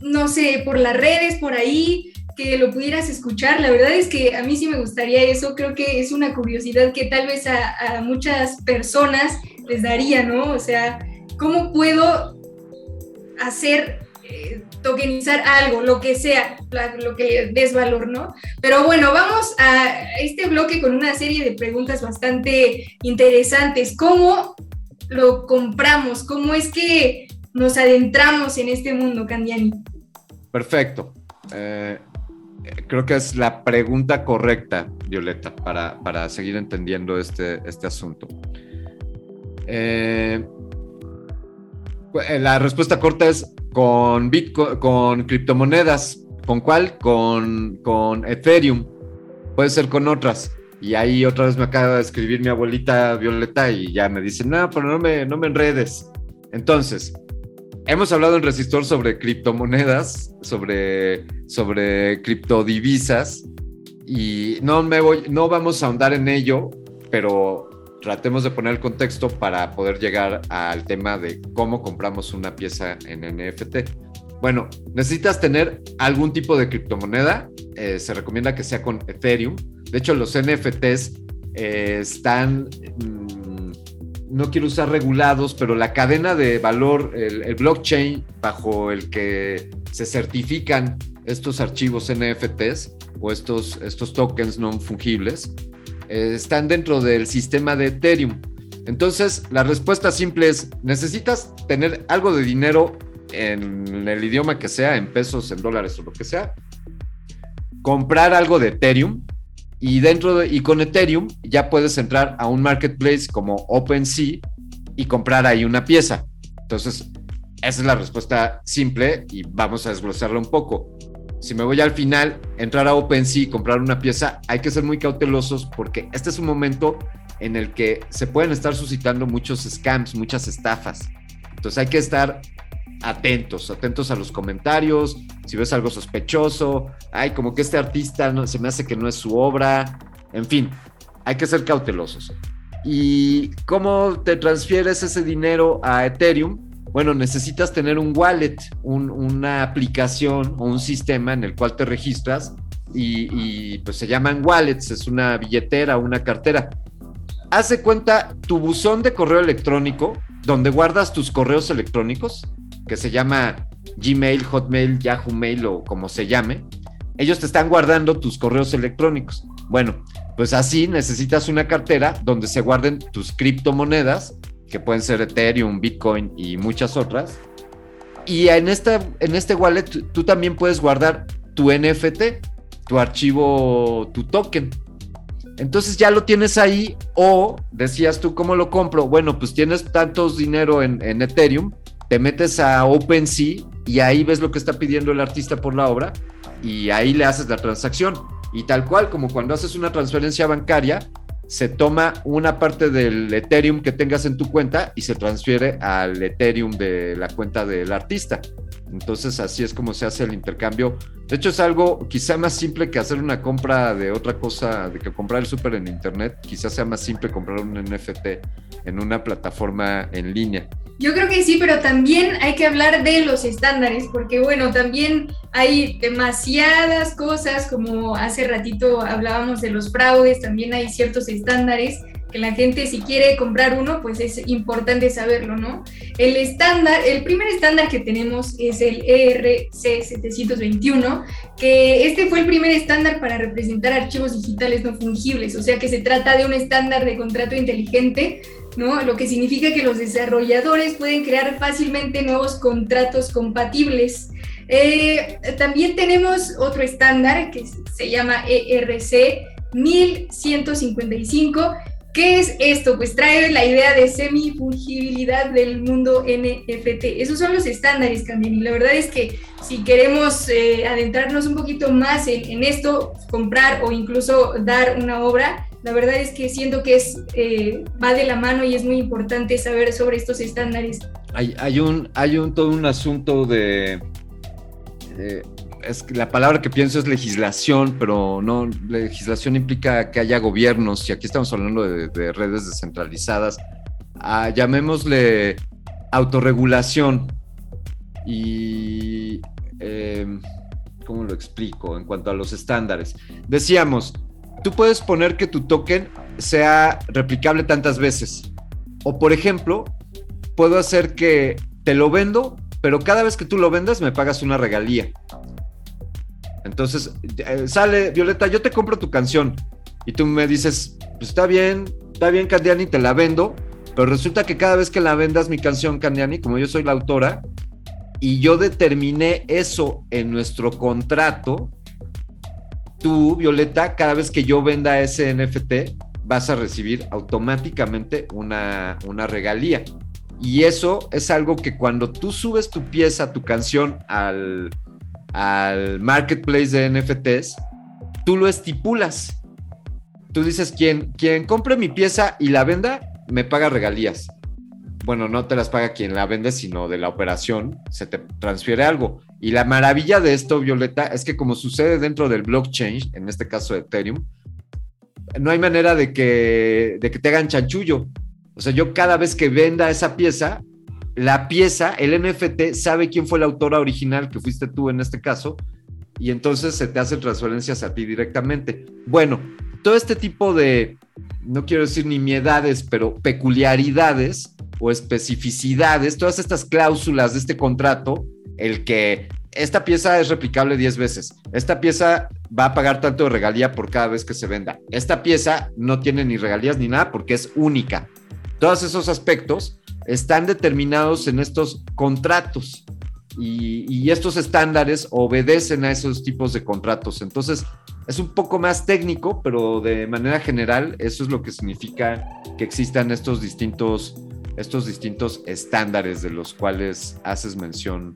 S2: no sé, por las redes, por ahí, que lo pudieras escuchar. La verdad es que a mí sí me gustaría eso, creo que es una curiosidad que tal vez a, a muchas personas les daría, ¿no? O sea, ¿cómo puedo hacer tokenizar algo, lo que sea, lo que des valor, ¿no? Pero bueno, vamos a este bloque con una serie de preguntas bastante interesantes. ¿Cómo lo compramos? ¿Cómo es que nos adentramos en este mundo, Candiani?
S1: Perfecto. Eh, creo que es la pregunta correcta, Violeta, para, para seguir entendiendo este, este asunto. Eh, la respuesta corta es con Bitcoin, con criptomonedas. ¿Con cuál? Con, con Ethereum. Puede ser con otras. Y ahí otra vez me acaba de escribir mi abuelita Violeta y ya me dice, no, pero no me, no me enredes. Entonces, hemos hablado en Resistor sobre criptomonedas, sobre, sobre criptodivisas y no, me voy, no vamos a ahondar en ello, pero tratemos de poner el contexto para poder llegar al tema de cómo compramos una pieza en NFT. Bueno, necesitas tener algún tipo de criptomoneda. eh, se recomienda que sea con Ethereum. De hecho, los NFTs eh, están, mm, no quiero usar regulados, pero la cadena de valor, el, el blockchain bajo el que se certifican estos archivos NFTs o estos, estos tokens no fungibles, eh, están dentro del sistema de Ethereum. Entonces, la respuesta simple es, necesitas tener algo de dinero en el idioma que sea, en pesos, en dólares o lo que sea, comprar algo de Ethereum y dentro de, y con Ethereum ya puedes entrar a un marketplace como OpenSea y comprar ahí una pieza. Entonces, esa es la respuesta simple y vamos a desglosarla un poco. Si me voy al final, entrar a OpenSea y comprar una pieza, hay que ser muy cautelosos porque este es un momento en el que se pueden estar suscitando muchos scams, muchas estafas. Entonces hay que estar atentos, atentos a los comentarios, si ves algo sospechoso, ay, como que este artista no, se me hace que no es su obra, en fin, hay que ser cautelosos. ¿Y cómo te transfieres ese dinero a Ethereum? Bueno, necesitas tener un wallet, un- una aplicación o un sistema en el cual te registras y, y, pues se llaman wallets, es una billetera, una cartera. Hace cuenta tu buzón de correo electrónico, donde guardas tus correos electrónicos, que se llama Gmail, Hotmail, Yahoo Mail o como se llame. ellos te están guardando tus correos electrónicos. Bueno, pues así necesitas una cartera donde se guarden tus criptomonedas, que pueden ser Ethereum, Bitcoin y muchas otras. Y en, esta, en este wallet tú también puedes guardar tu NFT, tu archivo, tu token. Entonces ya lo tienes ahí o decías tú, ¿cómo lo compro? Bueno, pues tienes tantos dinero en, en Ethereum, te metes a OpenSea y ahí ves lo que está pidiendo el artista por la obra y ahí le haces la transacción. Y tal cual, como cuando haces una transferencia bancaria, se toma una parte del Ethereum que tengas en tu cuenta y se transfiere al Ethereum de la cuenta del artista. Entonces así es como se hace el intercambio. De hecho es algo quizá más simple que hacer una compra de otra cosa, de que comprar el súper en internet. Quizás sea más simple comprar un NFT en una plataforma en línea.
S2: Yo creo que sí, pero también hay que hablar de los estándares, porque bueno, también hay demasiadas cosas, como hace ratito hablábamos de los fraudes, también hay ciertos estándares que la gente si quiere comprar uno, pues es importante saberlo, ¿no? El estándar, el primer estándar que tenemos es el ERC 721, que este fue el primer estándar para representar archivos digitales no fungibles, o sea que se trata de un estándar de contrato inteligente, ¿no? Lo que significa que los desarrolladores pueden crear fácilmente nuevos contratos compatibles. Eh, también tenemos otro estándar que se llama ERC 1155 ¿Qué es esto? Pues trae la idea de semifungibilidad del mundo NFT. Esos son los estándares también. Y la verdad es que si queremos eh, adentrarnos un poquito más en, esto, comprar o incluso dar una obra, la verdad es que siento que es, eh, va de la mano y es muy importante saber sobre estos estándares.
S1: Hay, un, hay un, todo un asunto de es que la palabra que pienso es legislación, pero no, legislación implica que haya gobiernos, y aquí estamos hablando de, redes descentralizadas, ah, llamémosle autorregulación y, em, ¿cómo lo explico? En cuanto a los estándares. Decíamos, tú puedes poner que tu token sea replicable tantas veces, o por ejemplo, puedo hacer que te lo vendo, pero cada vez que tú lo vendas me pagas una regalía. Entonces eh, sale, Violeta, yo te compro tu canción y tú me dices, pues está bien, está bien Candiani, te la vendo, pero resulta que cada vez que la vendas mi canción Candiani, como yo soy la autora, y yo determiné eso en nuestro contrato, tú, Violeta, cada vez que yo venda ese NFT, vas a recibir automáticamente una, una regalía. Y eso es algo que cuando tú subes tu pieza, tu canción al, al marketplace de NFTs, tú lo estipulas. Tú dices, quien, quien compre mi pieza y la venda, me paga regalías. Bueno, no te las paga quien la vende, sino de la operación, se te transfiere algo. Y la maravilla de esto, Violeta, es que como sucede dentro del blockchain, en este caso de Ethereum, no hay manera de que, de que te hagan chanchullo. O sea, yo cada vez que venda esa pieza, la pieza, el NFT, sabe quién fue la autora original, que fuiste tú en este caso, y entonces se te hacen transferencias a ti directamente. Bueno, todo este tipo de, no quiero decir nimiedades, pero peculiaridades o especificidades, todas estas cláusulas de este contrato, el que esta pieza es replicable 10 veces, esta pieza va a pagar tanto de regalía por cada vez que se venda, esta pieza no tiene ni regalías ni nada porque es única. Todos esos aspectos están determinados en estos contratos y, estos estándares obedecen a esos tipos de contratos. Entonces, es un poco más técnico, pero de manera general eso es lo que significa que existan estos distintos, estos distintos estándares de los cuales haces mención,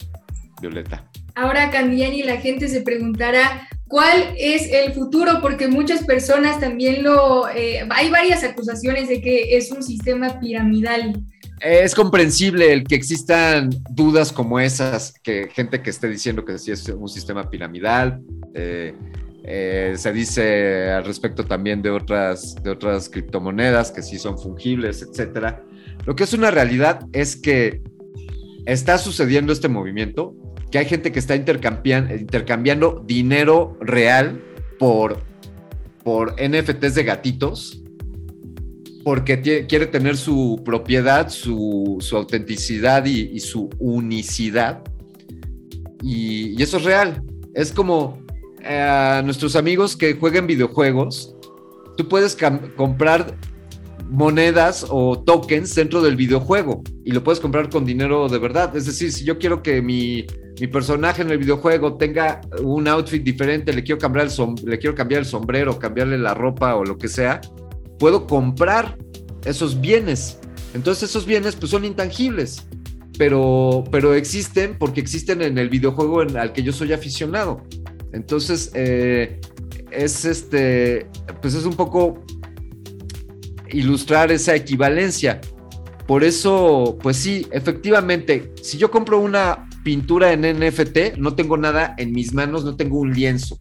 S1: Violeta.
S2: Ahora, Candiani, la gente se preguntará cuál es el futuro, porque muchas personas también lo... Eh, hay varias acusaciones de que es un sistema piramidal
S1: es comprensible el que existan dudas como esas, que gente que esté diciendo que sí es un sistema piramidal. Eh, eh, se dice al respecto también de otras, de otras criptomonedas que sí son fungibles, etc. Lo que es una realidad es que está sucediendo este movimiento, que hay gente que está intercambiando, intercambiando dinero real por, por NFTs de gatitos porque quiere tener su propiedad, su, autenticidad y, su unicidad. Y, eso es real. Es como eh, nuestros amigos que jueguen videojuegos, tú puedes comprar monedas o tokens dentro del videojuego y lo puedes comprar con dinero de verdad. Es decir, si yo quiero que mi, personaje en el videojuego tenga un outfit diferente, le quiero, cambiar el le quiero cambiar el sombrero, cambiarle la ropa o lo que sea, puedo comprar esos bienes. Entonces esos bienes pues son intangibles, pero, pero existen porque existen en el videojuego al que yo soy aficionado. Entonces eh, es este, pues es un poco ilustrar esa equivalencia. Por eso, pues sí, efectivamente, si yo compro una pintura en NFT, no tengo nada en mis manos, no tengo un lienzo,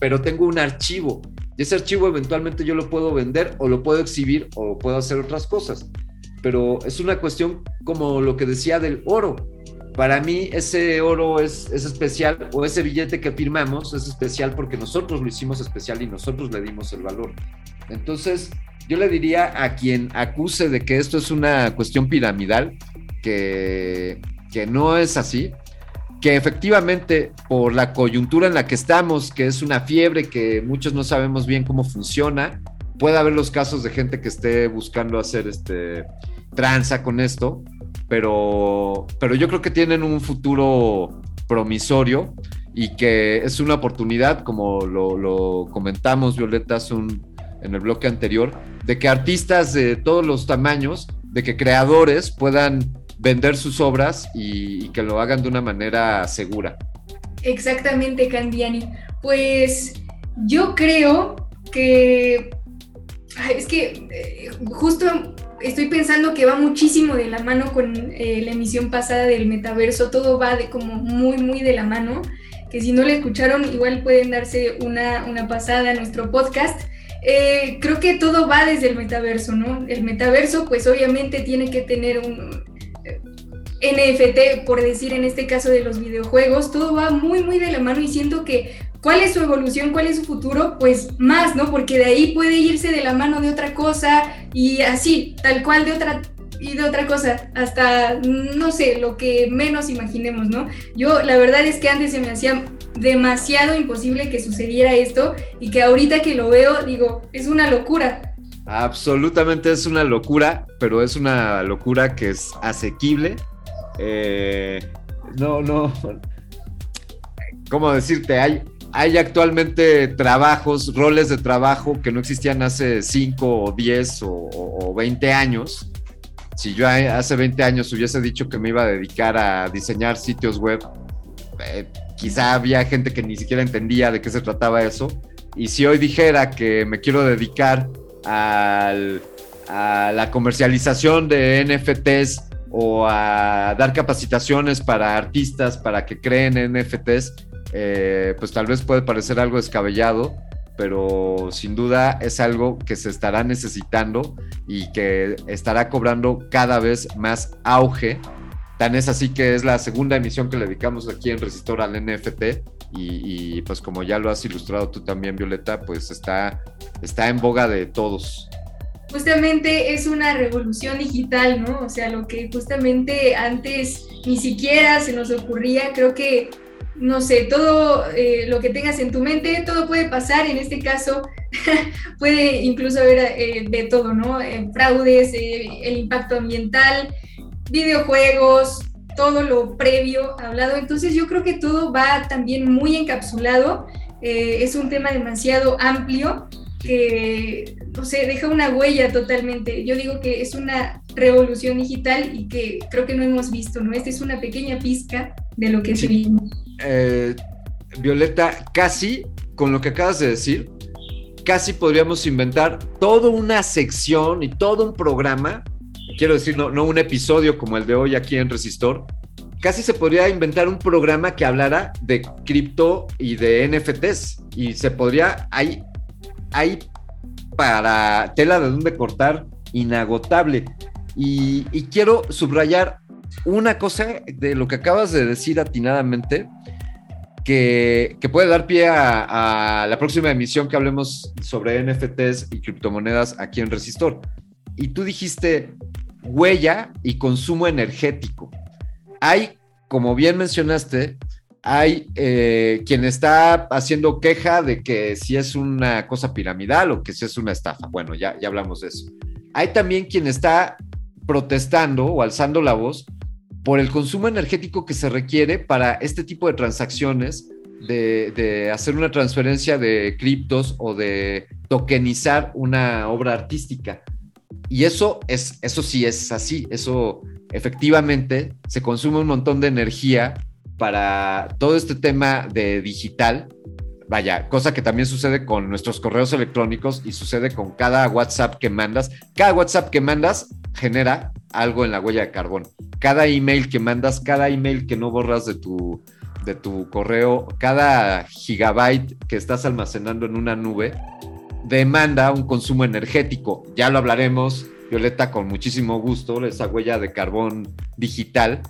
S1: pero tengo un archivo. Y ese archivo eventualmente yo lo puedo vender o lo puedo exhibir o puedo hacer otras cosas. Pero es una cuestión como lo que decía del oro. Para mí ese oro es, es especial o ese billete que firmamos es especial porque nosotros lo hicimos especial y nosotros le dimos el valor. Entonces, yo le diría a quien acuse de que esto es una cuestión piramidal, que, que no es así, que efectivamente por la coyuntura en la que estamos, que es una fiebre que muchos no sabemos bien cómo funciona, puede haber los casos de gente que esté buscando hacer este tranza con esto, pero, pero yo creo que tienen un futuro promisorio y que es una oportunidad, como lo, comentamos, Violeta, en el bloque anterior, de que artistas de todos los tamaños, de que creadores puedan vender sus obras y, que lo hagan de una manera segura.
S2: Exactamente, Candiani. Pues yo creo que es que eh, justo estoy pensando que va muchísimo de la mano con eh, la emisión pasada del metaverso, todo va de como muy, muy de la mano, que si no le escucharon igual pueden darse una, una pasada a nuestro podcast. Eh, creo que todo va desde el metaverso, ¿no? El metaverso, pues obviamente tiene que tener un NFT, por decir en este caso de los videojuegos, todo va muy, muy de la mano y siento que cuál es su evolución, cuál es su futuro, pues más, ¿no? Porque de ahí puede irse de la mano de otra cosa y así, tal cual de otra y de otra cosa, hasta, no sé, lo que menos imaginemos, ¿no? Yo la verdad es que antes se me hacía demasiado imposible que sucediera esto y que ahorita que lo veo, digo, es una locura.
S1: Absolutamente es una locura, pero es una locura que es asequible. Eh, no, no. ¿Cómo decirte? Hay, hay actualmente trabajos, roles de trabajo que no existían hace 5 o 10 o, 20 años. Si yo hace 20 años hubiese dicho que me iba a dedicar a diseñar sitios web, eh, quizá había gente que ni siquiera entendía de qué se trataba eso. Y si hoy dijera que me quiero dedicar a la comercialización de NFTs o a dar capacitaciones para artistas para que creen NFTs, eh, pues tal vez puede parecer algo descabellado, pero sin duda es algo que se estará necesitando y que estará cobrando cada vez más auge Tan es así que es la segunda emisión que le dedicamos aquí en Resistor al NFT y, pues como ya lo has ilustrado tú también, Violeta, pues está, está en boga de todos.
S2: Justamente es una revolución digital, ¿no? O sea, lo que justamente antes ni siquiera se nos ocurría, creo que, no sé, todo eh, lo que tengas en tu mente, todo puede pasar, en este caso puede incluso haber eh, de todo, ¿no? Eh, fraudes, el impacto ambiental, videojuegos, todo lo previo hablado. Entonces yo creo que todo va también muy encapsulado. Es un tema demasiado amplio que, no sé, deja una huella totalmente. Yo digo que es una revolución digital y que creo que no hemos visto, ¿no? Esta es una pequeña pizca de lo que se
S1: eh, Violeta, casi con lo que acabas de decir, casi podríamos inventar toda una sección y todo un programa quiero decir, no, un episodio como el de hoy aquí en Resistor, casi se podría inventar un programa que hablara de cripto y de NFTs. Y se podría, hay, hay para tela de donde cortar inagotable. Y, quiero subrayar una cosa de lo que acabas de decir atinadamente, que, puede dar pie a, a, la próxima emisión que hablemos sobre NFTs y criptomonedas aquí en Resistor. Y tú dijiste, huella y consumo energético. Hay, como bien mencionaste, hay eh, quien está haciendo queja de que si es una cosa piramidal o que si es una estafa. Bueno, ya, ya hablamos de eso. Hay también quien está protestando o alzando la voz por el consumo energético que se requiere para este tipo de transacciones, de, hacer una transferencia de criptos o de tokenizar una obra artística. Y eso, es, eso sí es así, eso efectivamente se consume un montón de energía para todo este tema de digital. Vaya, cosa que también sucede con nuestros correos electrónicos y sucede con cada WhatsApp que mandas. Cada WhatsApp que mandas genera algo en la huella de carbón. Cada email que mandas, cada email que no borras de tu, de tu correo, cada gigabyte que estás almacenando en una nube, demanda un consumo energético. Ya lo hablaremos, Violeta, con muchísimo gusto, esa huella de carbón digital.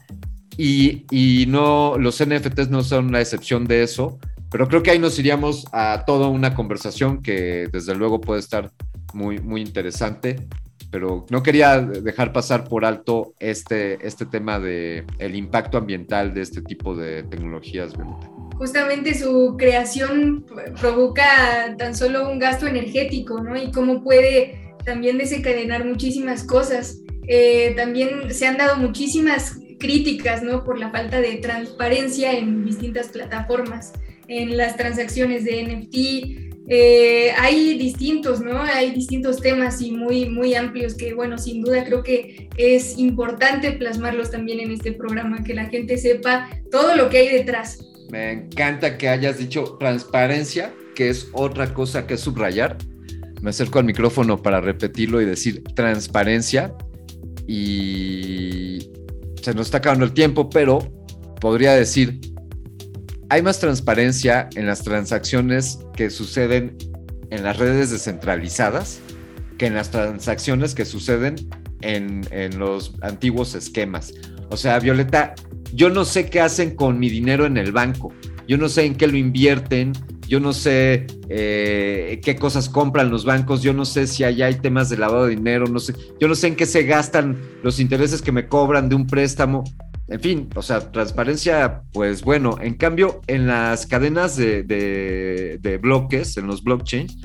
S1: Y, y no, los NFTs no son la excepción de eso, pero creo que ahí nos iríamos a toda una conversación que desde luego puede estar muy, muy interesante pero no quería dejar pasar por alto este, este tema de el impacto ambiental de este tipo de tecnologías.
S2: Justamente su creación provoca tan solo un gasto energético, ¿no? Y cómo puede también desencadenar muchísimas cosas. Eh, también se han dado muchísimas críticas, ¿no? Por la falta de transparencia en distintas plataformas, en las transacciones de NFT, eh, hay distintos, ¿no? Hay distintos temas y muy, muy amplios que, bueno, sin duda creo que es importante plasmarlos también en este programa, que la gente sepa todo lo que hay detrás.
S1: Me encanta que hayas dicho transparencia, que es otra cosa que subrayar. Me acerco al micrófono para repetirlo y decir transparencia. Y se nos está acabando el tiempo, pero podría decir hay más transparencia en las transacciones que suceden en las redes descentralizadas que en las transacciones que suceden en, los antiguos esquemas. O sea, Violeta, yo no sé qué hacen con mi dinero en el banco, yo no sé en qué lo invierten, yo no sé eh, qué cosas compran los bancos, yo no sé si allá hay temas de lavado de dinero, no sé, yo no sé en qué se gastan los intereses que me cobran de un préstamo en fin, o sea, transparencia, pues bueno, en cambio, en las cadenas de, bloques, en los blockchains,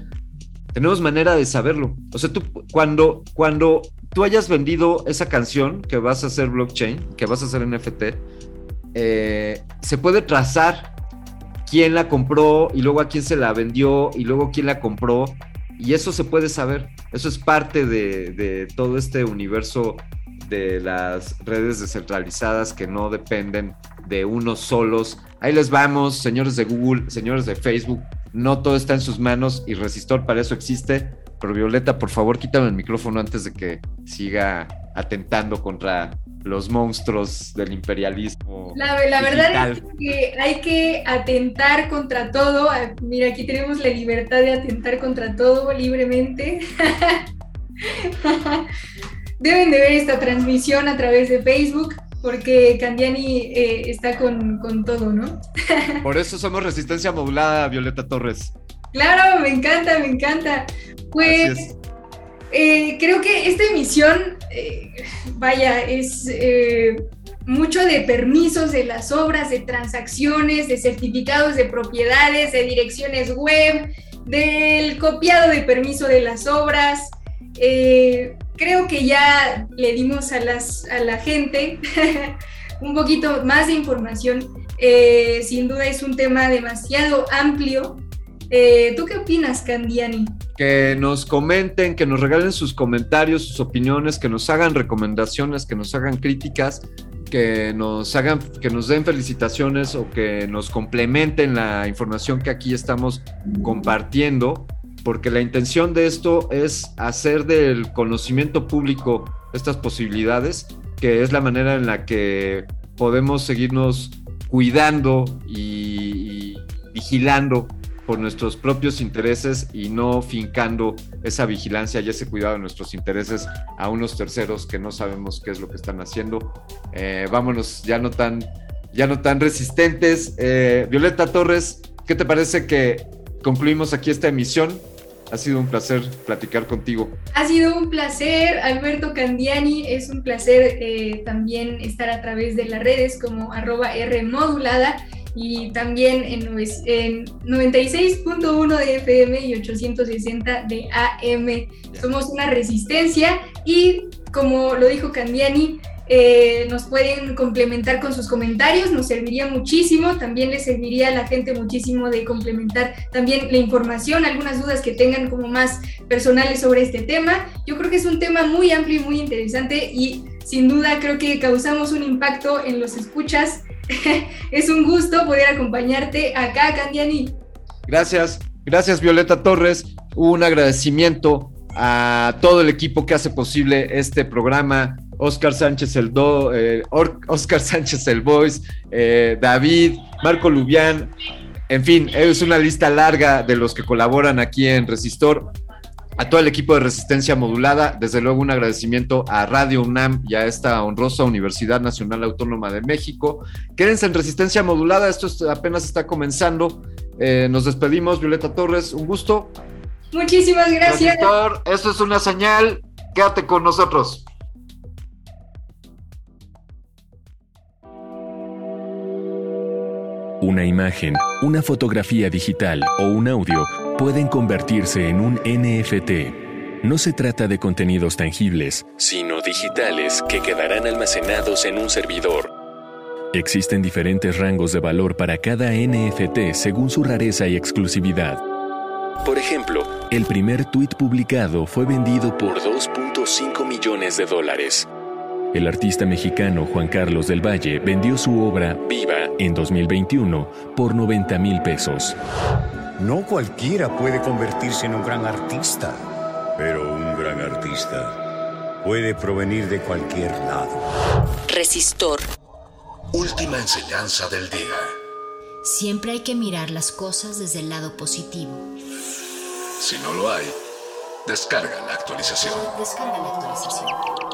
S1: tenemos manera de saberlo. O sea, tú, cuando, cuando tú hayas vendido esa canción que vas a hacer blockchain, que vas a hacer NFT, eh, se puede trazar quién la compró y luego a quién se la vendió y luego quién la compró. Y eso se puede saber. Eso es parte de, todo este universo de las redes descentralizadas que no dependen de unos solos. Ahí les vamos, señores de Google, señores de Facebook. No todo está en sus manos y Resistor para eso existe. Pero Violeta, por favor, quítame el micrófono antes de que siga atentando contra los monstruos del imperialismo.
S2: La, verdad es que hay que atentar contra todo. Mira, aquí tenemos la libertad de atentar contra todo libremente. deben de ver esta transmisión a través de Facebook porque Candiani eh, está con, todo, ¿no?
S1: Por eso somos Resistencia Modulada, Violeta Torres.
S2: Claro, me encanta, me encanta. Pues eh, creo que esta emisión, eh, vaya, es mucho de permisos de las obras, de transacciones, de certificados de propiedades, de direcciones web, del copiado de permiso de las obras. Eh, creo que ya le dimos a, las, a la gente un poquito más de información. Eh, sin duda es un tema demasiado amplio. Eh, ¿Tú qué opinas, Candiani?
S1: Que nos comenten, que nos regalen sus comentarios, sus opiniones, que nos hagan recomendaciones, que nos hagan críticas, que nos hagan, que nos den felicitaciones o que nos complementen la información que aquí estamos compartiendo porque la intención de esto es hacer del conocimiento público estas posibilidades, que es la manera en la que podemos seguirnos cuidando y, vigilando por nuestros propios intereses y no fincando esa vigilancia y ese cuidado de nuestros intereses a unos terceros que no sabemos qué es lo que están haciendo. Eh, vámonos ya no tan, ya no tan resistentes. Eh, Violeta Torres, ¿qué te parece que concluimos aquí esta emisión? Ha sido un placer platicar contigo.
S2: Ha sido un placer, Alberto Candiani. Es un placer eh, también estar a través de las redes como arroba R modulada. Y también en, en 96.1 de FM y 860 de AM. Somos una resistencia y como lo dijo Candiani, eh, nos pueden complementar con sus comentarios, nos serviría muchísimo, también les serviría a la gente muchísimo de complementar también la información, algunas dudas que tengan como más personales sobre este tema. Yo creo que es un tema muy amplio y muy interesante y sin duda creo que causamos un impacto en los escuchas. es un gusto poder acompañarte acá, Candiani.
S1: Gracias, gracias Violeta Torres. Un agradecimiento a todo el equipo que hace posible este programa. Oscar Sánchez el Do, eh, Oscar Sánchez el Voice, eh, David, Marco Lubián, en fin, es una lista larga de los que colaboran aquí en Resistor. A todo el equipo de Resistencia Modulada, desde luego un agradecimiento a Radio UNAM y a esta honrosa Universidad Nacional Autónoma de México. Quédense en Resistencia Modulada, esto es- apenas está comenzando. Eh, nos despedimos, Violeta Torres, un gusto.
S2: Muchísimas gracias.
S1: Resistor, esto es una señal, quédate con nosotros.
S4: Una imagen, una fotografía digital o un audio pueden convertirse en un NFT. No se trata de contenidos tangibles, sino digitales que quedarán almacenados en un servidor. Existen diferentes rangos de valor para cada NFT según su rareza y exclusividad. Por ejemplo, el primer tweet publicado fue vendido por 2.5 millones de dólares. El artista mexicano Juan Carlos del Valle vendió su obra Viva en 2021 por 90 mil pesos.
S7: No cualquiera puede convertirse en un gran artista, pero un gran artista puede provenir de cualquier lado.
S5: Resistor.
S8: Última enseñanza del día.
S5: Siempre hay que mirar las cosas desde el lado positivo.
S8: Si no lo hay, descarga la actualización.
S5: Descarga la actualización.